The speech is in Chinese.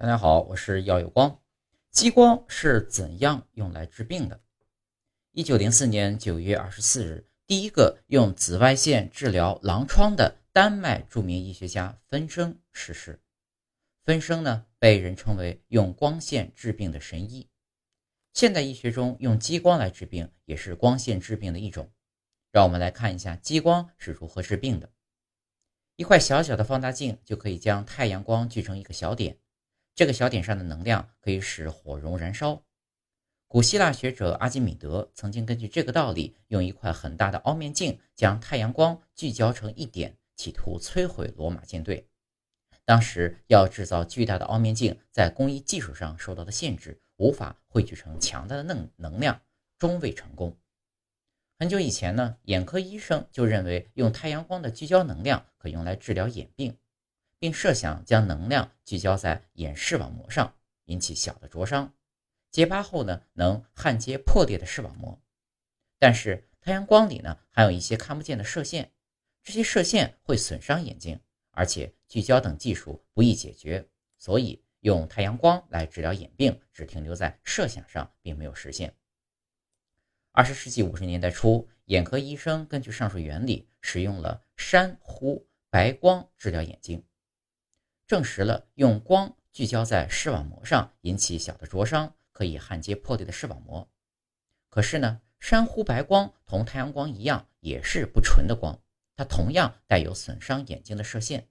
大家好，我是耀有光。激光是怎样用来治病的？一九零四年九月二十四日，第一个用紫外线治疗狼疮的丹麦著名医学家芬生逝世。芬生呢，被人称为用光线治病的神医。现代医学中用激光来治病，也是光线治病的一种。让我们来看一下激光是如何治病的。一块小小的放大镜就可以将太阳光聚成一个小点。这个小点上的能量可以使火绒燃烧。古希腊学者阿基米德曾经根据这个道理，用一块很大的凹面镜将太阳光聚焦成一点，企图摧毁罗马舰队。当时要制造巨大的凹面镜，在工艺技术上受到的限制，无法汇聚成强大的能能量，终未成功。很久以前呢，眼科医生就认为用太阳光的聚焦能量可用来治疗眼病。并设想将能量聚焦在眼视网膜上，引起小的灼伤，结疤后呢，能焊接破裂的视网膜。但是太阳光里呢，还有一些看不见的射线，这些射线会损伤眼睛，而且聚焦等技术不易解决，所以用太阳光来治疗眼病只停留在设想上，并没有实现。二十世纪五十年代初，眼科医生根据上述原理，使用了珊瑚白光治疗眼睛。证实了用光聚焦在视网膜上引起小的灼伤，可以焊接破裂的视网膜。可是呢，珊瑚白光同太阳光一样，也是不纯的光，它同样带有损伤眼睛的射线。